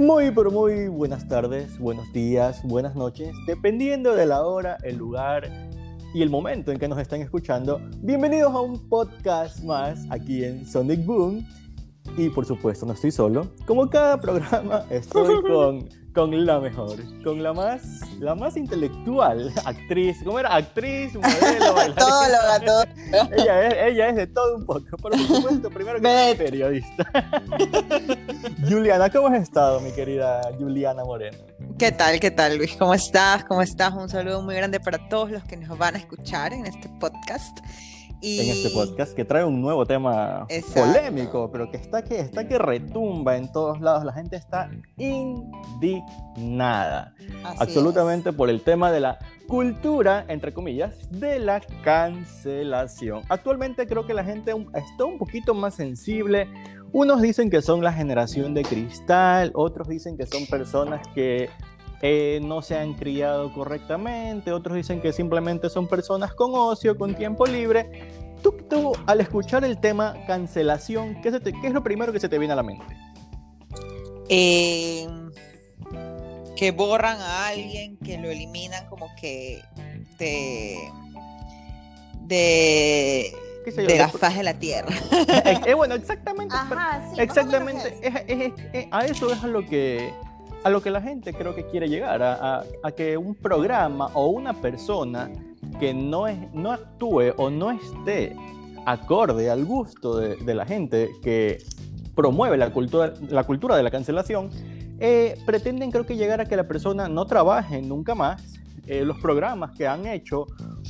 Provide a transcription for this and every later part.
Muy, pero muy buenas tardes, buenos días, buenas noches, dependiendo de la hora, el lugar y el momento en que nos están escuchando. Bienvenidos a un podcast más aquí en Sonic Boom. Y por supuesto, no estoy solo. Como cada programa, estoy con, con la mejor, con la más, la más intelectual actriz. ¿Cómo era? Actriz, modelo, bailarina. todo ella, es, ella es de todo un poco. Por supuesto, primero que es periodista. Juliana, ¿cómo has estado, mi querida Juliana Moreno? ¿Qué tal? ¿Qué tal, Luis? ¿Cómo estás? ¿Cómo estás? Un saludo muy grande para todos los que nos van a escuchar en este podcast. Y... En este podcast que trae un nuevo tema Exacto. polémico, pero que está, que está que retumba en todos lados. La gente está indignada. Así absolutamente es. por el tema de la cultura, entre comillas, de la cancelación. Actualmente creo que la gente está un poquito más sensible. Unos dicen que son la generación de cristal, otros dicen que son personas que eh, no se han criado correctamente, otros dicen que simplemente son personas con ocio, con tiempo libre. Tú, tú al escuchar el tema cancelación, ¿qué, te, ¿qué, es lo primero que se te viene a la mente? Eh, que borran a alguien, que lo eliminan como que de... de yo, de la faz de la tierra. Eh, eh, bueno, exactamente. Ajá, sí, exactamente. Es, es, es, a eso es a lo que a lo que la gente creo que quiere llegar, a, a, que un programa o una persona que no, es, no actúe o no esté acorde al gusto de, de la gente que promueve la cultura, la cultura de la cancelación, eh, pretenden creo que llegar a que la persona no trabaje nunca más, eh, los programas que han hecho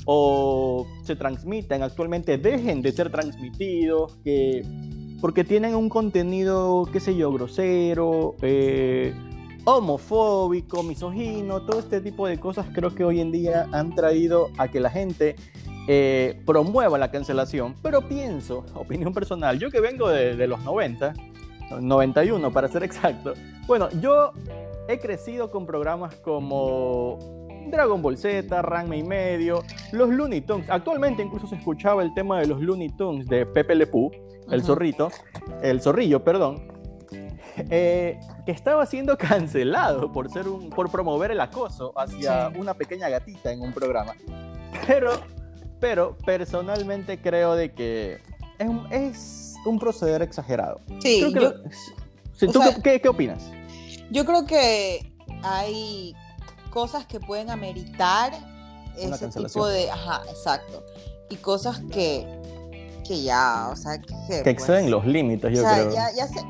o se transmiten actualmente dejen de ser transmitidos, que, porque tienen un contenido, qué sé yo, grosero, eh, homofóbico, misógino, todo este tipo de cosas creo que hoy en día han traído a que la gente eh, promueva la cancelación. Pero pienso, opinión personal, yo que vengo de, de los 90, 91 para ser exacto, bueno, yo he crecido con programas como Dragon Ball Z, Ranma y medio, los Looney Tunes. Actualmente incluso se escuchaba el tema de los Looney Tunes de Pepe Le Pew, el zorrito, el zorrillo, perdón eh, que estaba siendo cancelado por, ser un, por promover el acoso hacia sí. una pequeña gatita en un programa. Pero, pero personalmente creo de que es un, es un proceder exagerado. Sí, creo que yo, sí, ¿tú sea, qué, qué opinas? Yo creo que hay cosas que pueden ameritar Una ese tipo de... Ajá, exacto. Y cosas que, que ya, o sea, que, que exceden pues, los límites, yo o sea, creo. Ya, ya se,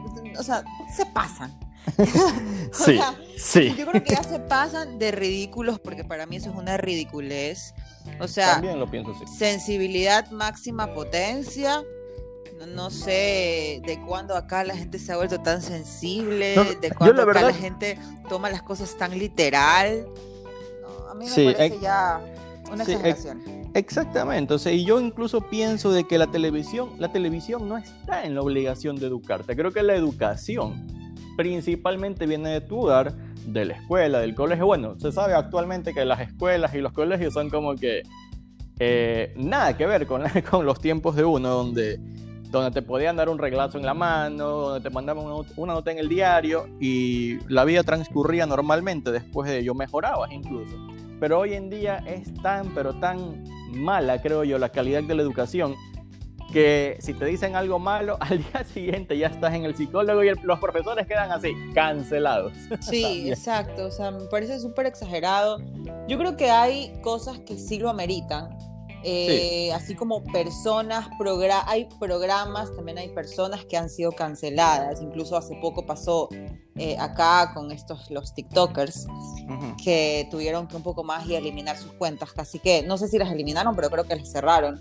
o sea, se pasan. sí, sea, sí. Yo creo que ya se pasan de ridículos porque para mí eso es una ridiculez. O sea, También lo pienso así. sensibilidad máxima potencia. No, no sé de cuándo acá la gente se ha vuelto tan sensible, No, de cuándo la acá verdad- la gente toma las cosas tan literal. No, a mí me Sí, parece ex- ya una sí, ex- exageración. Exactamente, sea, y yo incluso pienso de que la televisión, la televisión no está en la obligación de educarte. Creo que la educación principalmente viene de tu hogar, de la escuela, del colegio. Bueno, se sabe actualmente que las escuelas y los colegios son como que eh, nada que ver con, con los tiempos de uno, donde, donde te podían dar un reglazo en la mano, donde te mandaban una nota en el diario y la vida transcurría normalmente, después de ello mejorabas incluso. Pero hoy en día es tan, pero tan mala, creo yo, la calidad de la educación, que si te dicen algo malo, al día siguiente ya estás en el psicólogo y el- los profesores quedan así, cancelados. Sí, exacto. O sea, me parece súper exagerado. Yo creo que hay cosas que sí lo ameritan. Eh, Así como personas, progra- hay programas, también hay personas que han sido canceladas. Incluso hace poco pasó eh, acá con estos, los TikTokers, que tuvieron que un poco más y eliminar sus cuentas. Casi que, no sé si las eliminaron, pero creo que las cerraron.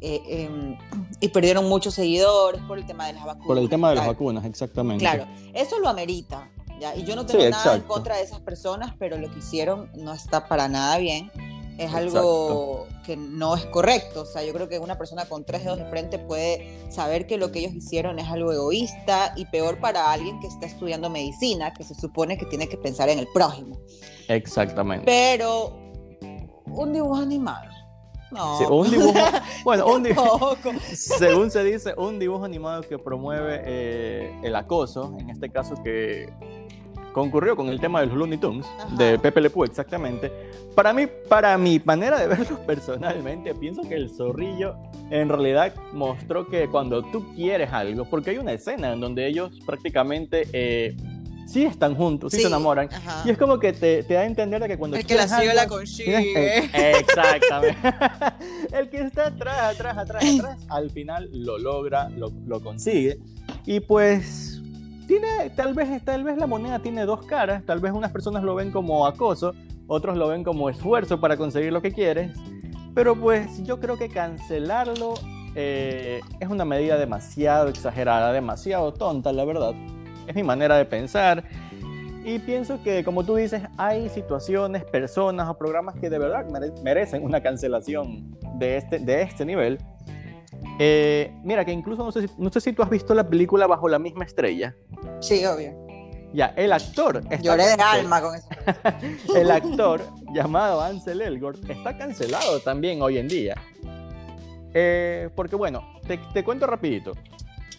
eh, em, y perdieron muchos seguidores por el tema de las vacunas. Por el tema de las vacunas, exactamente. Claro, eso lo amerita. ¿ya? Y yo no Sí, tengo nada en contra de esas personas, pero lo que hicieron no está para nada bien. Es algo que no es correcto. O sea, yo creo que una persona con tres dedos de frente puede saber que lo que ellos hicieron es algo egoísta y peor para alguien que está estudiando medicina, que se supone que tiene que pensar en el prójimo. Exactamente. Pero un dibujo animado. No. Sí, un dibujo, bueno, un dibujo, según se dice, un dibujo animado que promueve eh, el acoso, en este caso que concurrió con el tema de los Looney Tunes, de Pepe Le Pew exactamente. Para mí, para mi manera de verlo personalmente, pienso que el zorrillo en realidad mostró que cuando tú quieres algo, porque hay una escena en donde ellos prácticamente eh, sí están juntos, sí, se enamoran. Y es como que te, te, da a entender de que cuando... El que la sigue la consigue. exactamente. el que está atrás, atrás, atrás, atrás, al final lo logra, lo, lo consigue. Y pues tiene, tal vez, tal vez la moneda tiene dos caras, tal vez unas personas lo ven como acoso, otros lo ven como esfuerzo para conseguir lo que quieres, pero pues yo creo que cancelarlo eh, es una medida demasiado exagerada, demasiado tonta, la verdad es mi manera de pensar. Y pienso que, como tú dices, hay situaciones, personas o programas que de verdad merecen una cancelación de este, de este nivel. Eh, mira, que incluso no sé, si, no sé si tú has visto la película Bajo la misma estrella. Sí, obvio. Ya, el actor. Lloré de alma con eso. el actor llamado Ansel Elgort está cancelado también hoy en día. Eh, porque bueno, te, te cuento rapidito.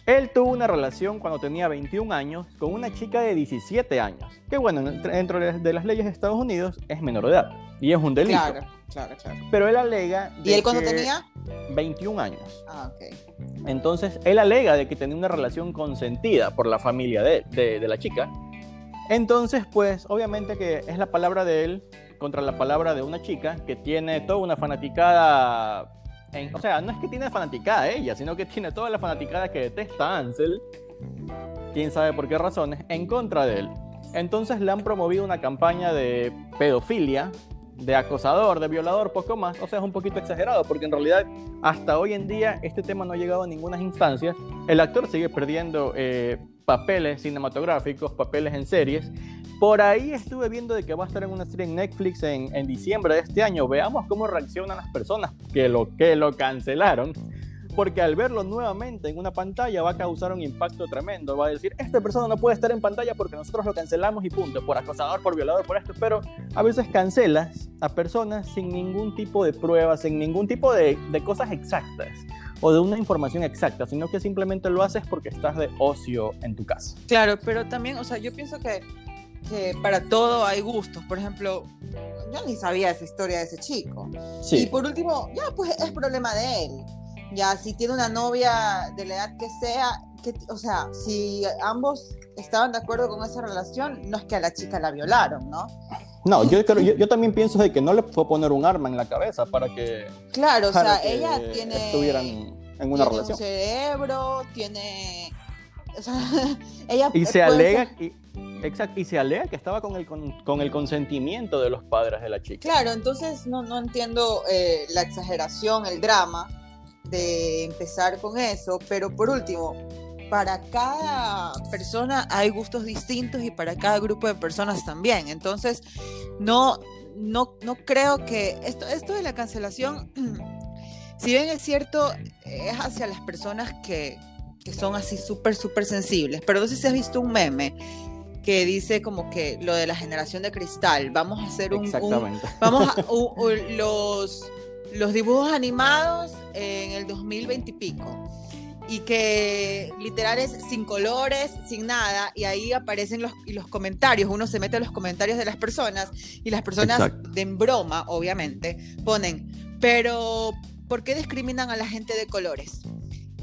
Él tuvo una relación cuando tenía 21 años con una chica de 17 años, que bueno, dentro de las leyes de Estados Unidos es menor de edad y es un delito. Claro, claro, claro. Pero él alega... ¿Y él cuando tenía? 21 años. Ah, ok. Entonces, él alega de que tenía una relación consentida por la familia de, de la chica. Entonces, pues, obviamente que es la palabra de él contra la palabra de una chica que tiene toda una fanaticada o sea, no es que tiene fanaticada ella, sino que tiene toda la fanaticada que detesta a Ansel, quién sabe por qué razones, en contra de él. Entonces le han promovido una campaña de pedofilia, de acosador, de violador, poco más. O sea, es un poquito exagerado, porque en realidad hasta hoy en día este tema no ha llegado a ninguna instancia. El actor sigue perdiendo eh, papeles cinematográficos, papeles en series, por ahí estuve viendo de que va a estar en una serie en Netflix en, en diciembre de este año. Veamos cómo reaccionan las personas que lo, que lo cancelaron. Porque al verlo nuevamente en una pantalla va a causar un impacto tremendo. Va a decir, esta persona no puede estar en pantalla porque nosotros lo cancelamos y punto. Por acosador, por violador, por esto. Pero a veces cancelas a personas sin ningún tipo de pruebas, sin ningún tipo de, de cosas exactas o de una información exacta, sino que simplemente lo haces porque estás de ocio en tu casa. Claro, pero también, o sea, yo pienso que que para todo hay gustos. Por ejemplo, yo ni sabía esa historia de ese chico. Y por último, ya, pues es problema de él. Ya, si tiene una novia de la edad que sea, que, o sea, si ambos estaban de acuerdo con esa relación, no es que a la chica la violaron, ¿no? No, yo, yo, también pienso de que no le fue poner un arma en la cabeza para que. Claro, o sea, ella tiene. Estuvieran en una relación. Un cerebro, tiene. O sea, ella. Y se alega. Exacto, y se alega que estaba con el, con, el consentimiento de los padres de la chica. Claro, entonces no, no entiendo eh, la exageración, el drama de empezar con eso, pero por último, para cada persona hay gustos distintos y para cada grupo de personas también. Entonces, no, no, no creo que esto, esto de la cancelación, si bien es cierto, es hacia las personas que, que son así súper, súper sensibles, pero no sé si has visto un meme que dice como que lo de la generación de cristal, vamos a hacer un, vamos a los los dibujos animados en el 2020 y pico y que literal es sin colores, sin nada, y ahí aparecen los, los comentarios, uno se mete a los comentarios de las personas y las personas de en broma, obviamente, ponen, pero ¿por qué discriminan a la gente de colores?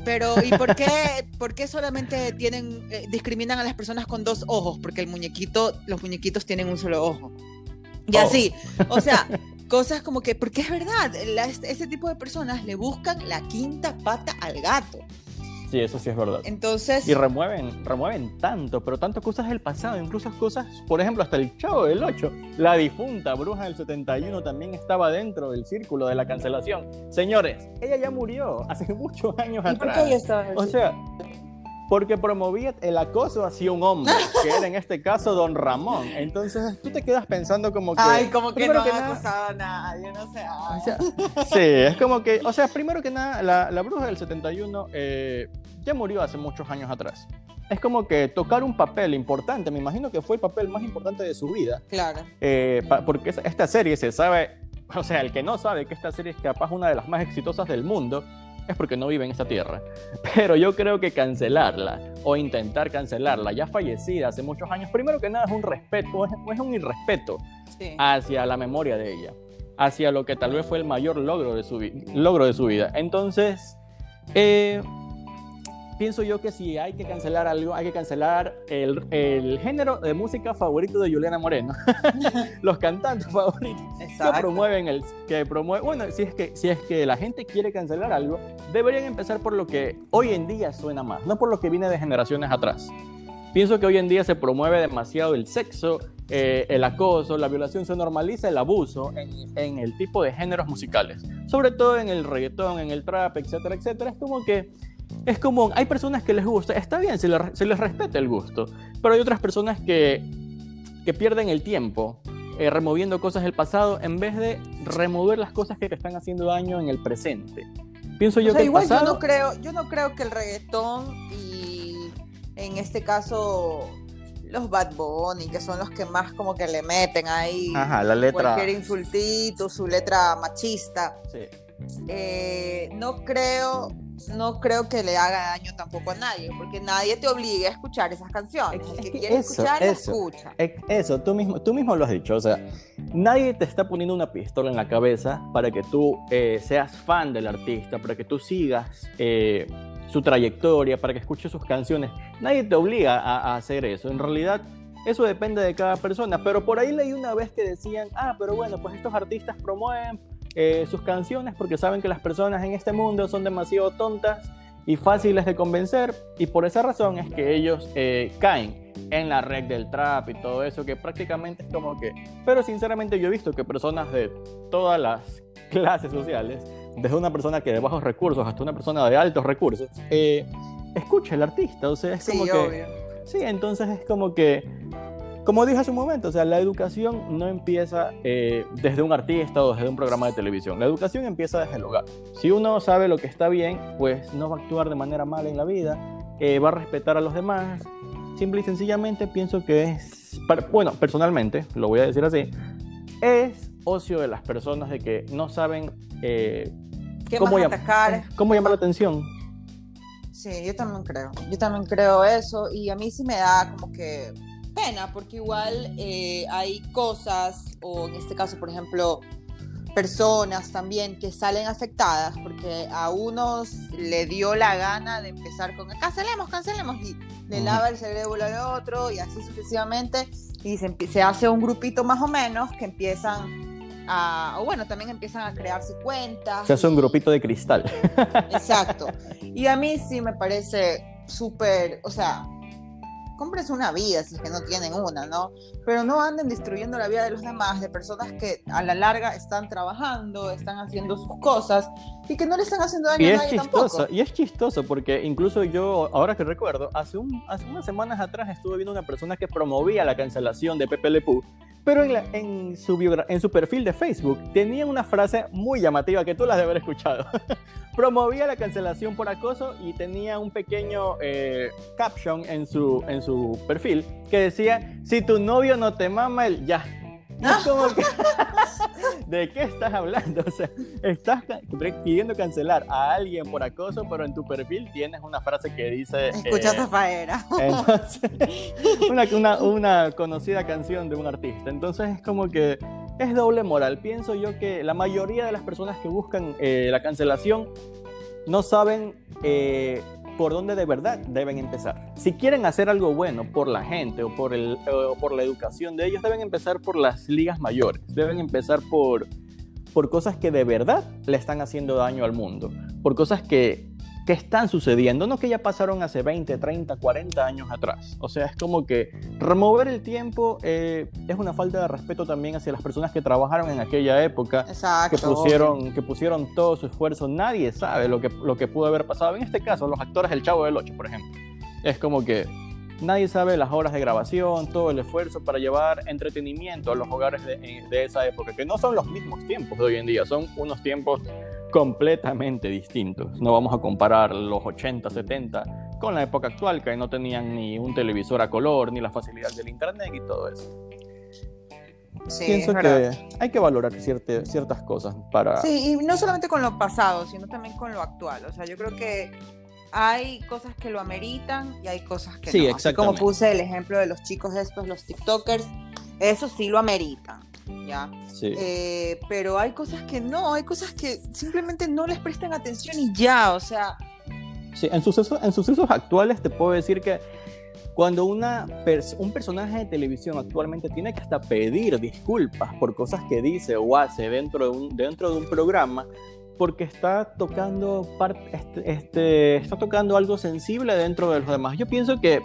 Pero, ¿y por qué, por qué solamente tienen, eh, discriminan a las personas con dos ojos? Porque el muñequito, los muñequitos tienen un solo ojo. Y oh. así, o sea, cosas como que, porque es verdad, ese tipo de personas le buscan la quinta pata al gato. Sí, eso sí es verdad. Entonces. Y remueven, remueven tanto, pero tanto cosas del pasado, incluso cosas, por ejemplo, hasta el Chavo del 8. La difunta bruja del 71 también estaba dentro del círculo de la cancelación. Señores, ella ya murió hace muchos años ¿Y atrás. ¿Por qué ella estaba O sea, porque promovía el acoso hacia un hombre, que era en este caso Don Ramón. Entonces tú te quedas pensando como que... Ay, como que no que acosado a nadie, no sé. O sea, sí, es como que, o sea, primero que nada, la, la bruja del 71 eh, ya murió hace muchos años atrás. Es como que tocar un papel importante, me imagino que fue el papel más importante de su vida. Claro. Eh, porque esta serie se sabe, o sea, el que no sabe que esta serie es capaz una de las más exitosas del mundo, es porque no vive en esta tierra. Pero yo creo que cancelarla o intentar cancelarla, ya fallecida hace muchos años, primero que nada es un respeto, es, un irrespeto hacia la memoria de ella, hacia lo que tal vez fue el mayor logro de su, logro de su vida. Entonces, eh, pienso yo que si hay que cancelar algo, hay que cancelar el, el género de música favorito de Juliana Moreno. Los cantantes favoritos que promueven el que promueven, bueno, si es que si es que la gente quiere cancelar algo, deberían empezar por lo que hoy en día suena más, no por lo que viene de generaciones atrás. Pienso que hoy en día se promueve demasiado el sexo, eh, el acoso, la violación, se normaliza el abuso en, en, el tipo de géneros musicales, sobre todo en el reggaetón, en el trap, etcétera, etcétera. Es como que es como, hay personas que les gusta, está bien, se les, se les respeta el gusto, pero hay otras personas que, que pierden el tiempo eh, removiendo cosas del pasado en vez de remover las cosas que te están haciendo daño en el presente. Pienso yo que igual el pasado... yo no creo, yo no creo que el reggaetón y en este caso los Bad Bunny, que son los que más como que le meten ahí Ajá, la letra... cualquier insultito, su letra machista. Sí. Eh, no creo no creo que le haga daño tampoco a nadie, porque nadie te obliga a escuchar esas canciones. El que quiere escuchar, escucha. Eso, tú mismo, tú mismo lo has dicho. O sea, nadie te está poniendo una pistola en la cabeza para que tú eh, seas fan del artista, para que tú sigas eh, su trayectoria, para que escuches sus canciones. Nadie te obliga a, a hacer eso. En realidad, eso depende de cada persona. Pero por ahí leí una vez que decían, ah, pero bueno, pues estos artistas promueven eh, sus canciones porque saben que las personas en este mundo son demasiado tontas y fáciles de convencer y por esa razón es que ellos eh, caen en la red del trap y todo eso que prácticamente es como que pero sinceramente yo he visto que personas de todas las clases sociales desde una persona que de bajos recursos hasta una persona de altos recursos eh, escucha el artista o sea es como que sí entonces es como que como dije hace un momento, o sea, la educación no empieza eh, desde un artista o desde un programa de televisión. La educación empieza desde el hogar. Si uno sabe lo que está bien, pues no va a actuar de manera mala en la vida, eh, va a respetar a los demás. Simple y sencillamente pienso que es, bueno, personalmente, lo voy a decir así, es ocio de las personas de que no saben eh, cómo, atacar? cómo llamar la atención. Sí, yo también creo. Yo también creo eso y a mí sí me da como que pena, porque igual eh, hay cosas, o en este caso, por ejemplo, personas también que salen afectadas, porque a unos le dio la gana de empezar con cancelemos, cancelemos, y le lava el cerebro al otro, y así sucesivamente, y se, se hace un grupito más o menos que empiezan a, o bueno, también empiezan a crearse cuentas. Se hace un grupito de cristal. Exacto. Y a mí sí me parece súper, o sea, cómprense una vida si es que no tienen una, ¿no? Pero no anden destruyendo la vida de los demás, de personas que a la larga están trabajando, están haciendo sus cosas y que no le están haciendo daño y a nadie es chistoso, tampoco. Y es chistoso porque incluso yo, ahora que recuerdo, hace, un, hace unas semanas atrás estuve viendo una persona que promovía la cancelación de Pepe Le Pew pero en, en, su en su perfil de Facebook tenía una frase muy llamativa que tú la has de haber escuchado. Promovía la cancelación por acoso y tenía un pequeño eh, caption en su, en su perfil que decía, si tu novio no te mama, el ya, ¿De qué estás hablando? O sea, estás pidiendo cancelar a alguien por acoso, pero en tu perfil tienes una frase que dice... Escucha eh, Zafaera. una, una, conocida canción de un artista. Entonces es como que es doble moral. Pienso yo que la mayoría de las personas que buscan eh, la cancelación no saben eh, por dónde de verdad deben empezar. Si quieren hacer algo bueno por la gente o por, el, por la educación de ellos, deben empezar por las ligas mayores, deben empezar por, por cosas que de verdad le están haciendo daño al mundo, por cosas que que están sucediendo, no que ya pasaron hace 20, 30, 40 años atrás. O sea, es como que remover el tiempo eh, es una falta de respeto también hacia las personas que trabajaron en aquella época, que pusieron, que pusieron todo su esfuerzo. Nadie sabe lo que, lo que pudo haber pasado. En este caso, los actores del Chavo del Ocho, por ejemplo. Es como que Nadie sabe las horas de grabación, todo el esfuerzo para llevar entretenimiento a los hogares de, de, esa época, que no son los mismos tiempos de hoy en día, son unos tiempos completamente distintos. No vamos a comparar los 80, 70 con la época actual, que no tenían ni un televisor a color, ni la facilidad del internet y todo eso. pienso que hay que valorar ciertas cosas para... Sí, y no solamente con lo pasado, sino también con lo actual. O sea, yo creo que hay cosas que lo ameritan y hay cosas que sí, no. Así como puse el ejemplo de los chicos estos, los TikTokers, eso sí lo ameritan. ¿Ya? Sí. Eh, pero hay cosas que no, hay cosas que simplemente no les prestan atención y ya, o sea... Sí, en sucesos, en sucesos actuales te puedo decir que cuando una un personaje de televisión actualmente tiene que hasta pedir disculpas por cosas que dice o hace dentro de un, dentro de un programa, porque está tocando, este, este, está tocando algo sensible dentro de los demás. Yo pienso que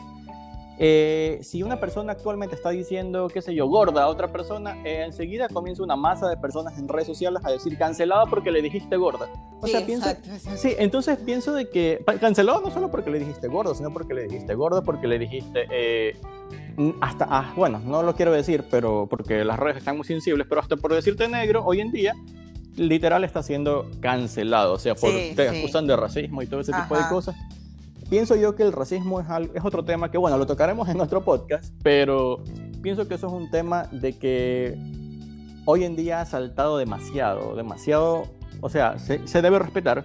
eh, si una persona actualmente está diciendo, qué sé yo, gorda a otra persona, eh, enseguida comienza una masa de personas en redes sociales a decir cancelada porque le dijiste gorda. O sea, pienso, sí, entonces pienso de que cancelado no solo porque le dijiste gordo, sino porque le dijiste gordo, porque le dijiste eh, hasta, ah, bueno, no lo quiero decir, pero porque las redes están muy sensibles, pero hasta por decirte negro, hoy en día literal está siendo cancelado, o sea, por, te acusan de racismo y todo ese tipo de cosas pienso yo que el racismo es, es otro tema que, bueno, lo tocaremos en nuestro podcast, pero pienso que eso es un tema de que hoy en día ha saltado demasiado, demasiado, o sea, se, debe respetar,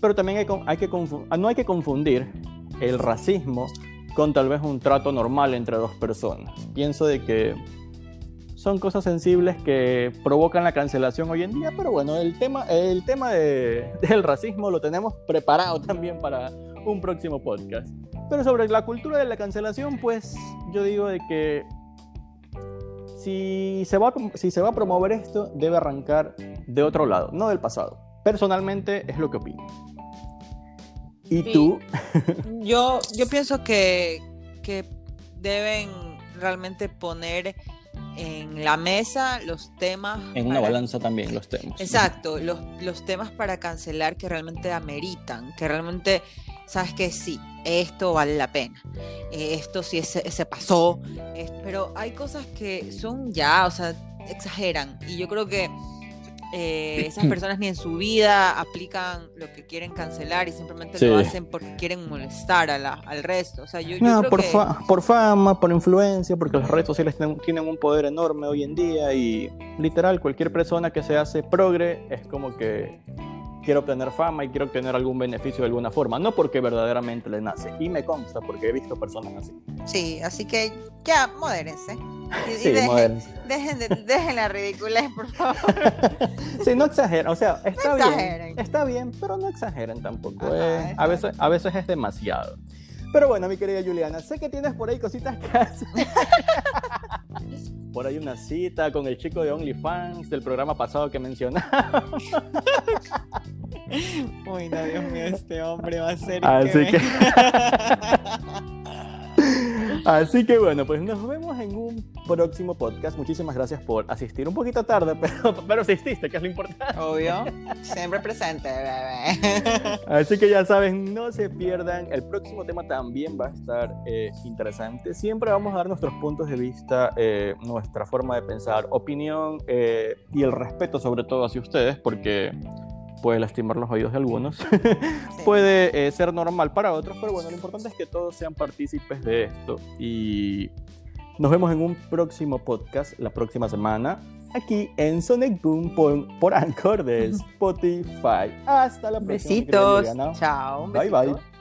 pero también hay, hay que no hay que confundir el racismo con tal vez un trato normal entre dos personas. Pienso de que son cosas sensibles que provocan la cancelación hoy en día, pero bueno, el tema, el tema del racismo lo tenemos preparado también para un próximo podcast. Pero sobre la cultura de la cancelación, pues yo digo de que si se va, si se va a promover esto, debe arrancar de otro lado, no del pasado. Personalmente es lo que opino. ¿Y tú? yo, yo pienso que, que deben realmente poner en la mesa los temas. En una balanza también los temas. Exacto, los, los temas para cancelar que realmente ameritan, que realmente sabes que sí, esto vale la pena, eh, esto sí se, se pasó, pero hay cosas que son ya, o sea, exageran y yo creo que eh, esas personas ni en su vida aplican lo que quieren cancelar y simplemente lo hacen porque quieren molestar a la, al resto. O sea, yo, no, por, por fama, por influencia, porque las redes sociales tienen un poder enorme hoy en día y literal cualquier persona que se hace progre es como que quiero obtener fama y quiero obtener algún beneficio de alguna forma, no porque verdaderamente le nace. Y me consta porque he visto personas así. Sí, así que ya, modérense. sí, dejen, dejen, dejen, la ridiculez, por favor. sí, no exageren, o sea, está bien. Está bien, pero no exageren tampoco. Eh. a, veces, a veces es demasiado. Pero bueno, mi querida Juliana, sé que tienes por ahí cositas que hacer. por ahí una cita con el chico de OnlyFans del programa pasado que mencionaba. Uy, no, Dios mío, este hombre va a ser. Así que. Así que bueno, pues nos vemos en un próximo podcast. Muchísimas gracias por asistir un poquito tarde, pero, pero asististe, que es lo importante. Obvio, siempre presente, bebé. Así que ya saben, no se pierdan. El próximo tema también va a estar eh, interesante. Siempre vamos a dar nuestros puntos de vista, eh, nuestra forma de pensar, opinión eh, y el respeto sobre todo hacia ustedes, porque puede lastimar los oídos de algunos, puede eh, ser normal para otros, pero bueno, lo importante es que todos sean partícipes de esto. Y nos vemos en un próximo podcast la próxima semana, aquí en Sonic Boom por, por Anchor de Spotify. Hasta la próxima. Besitos. Chao. Bye bye.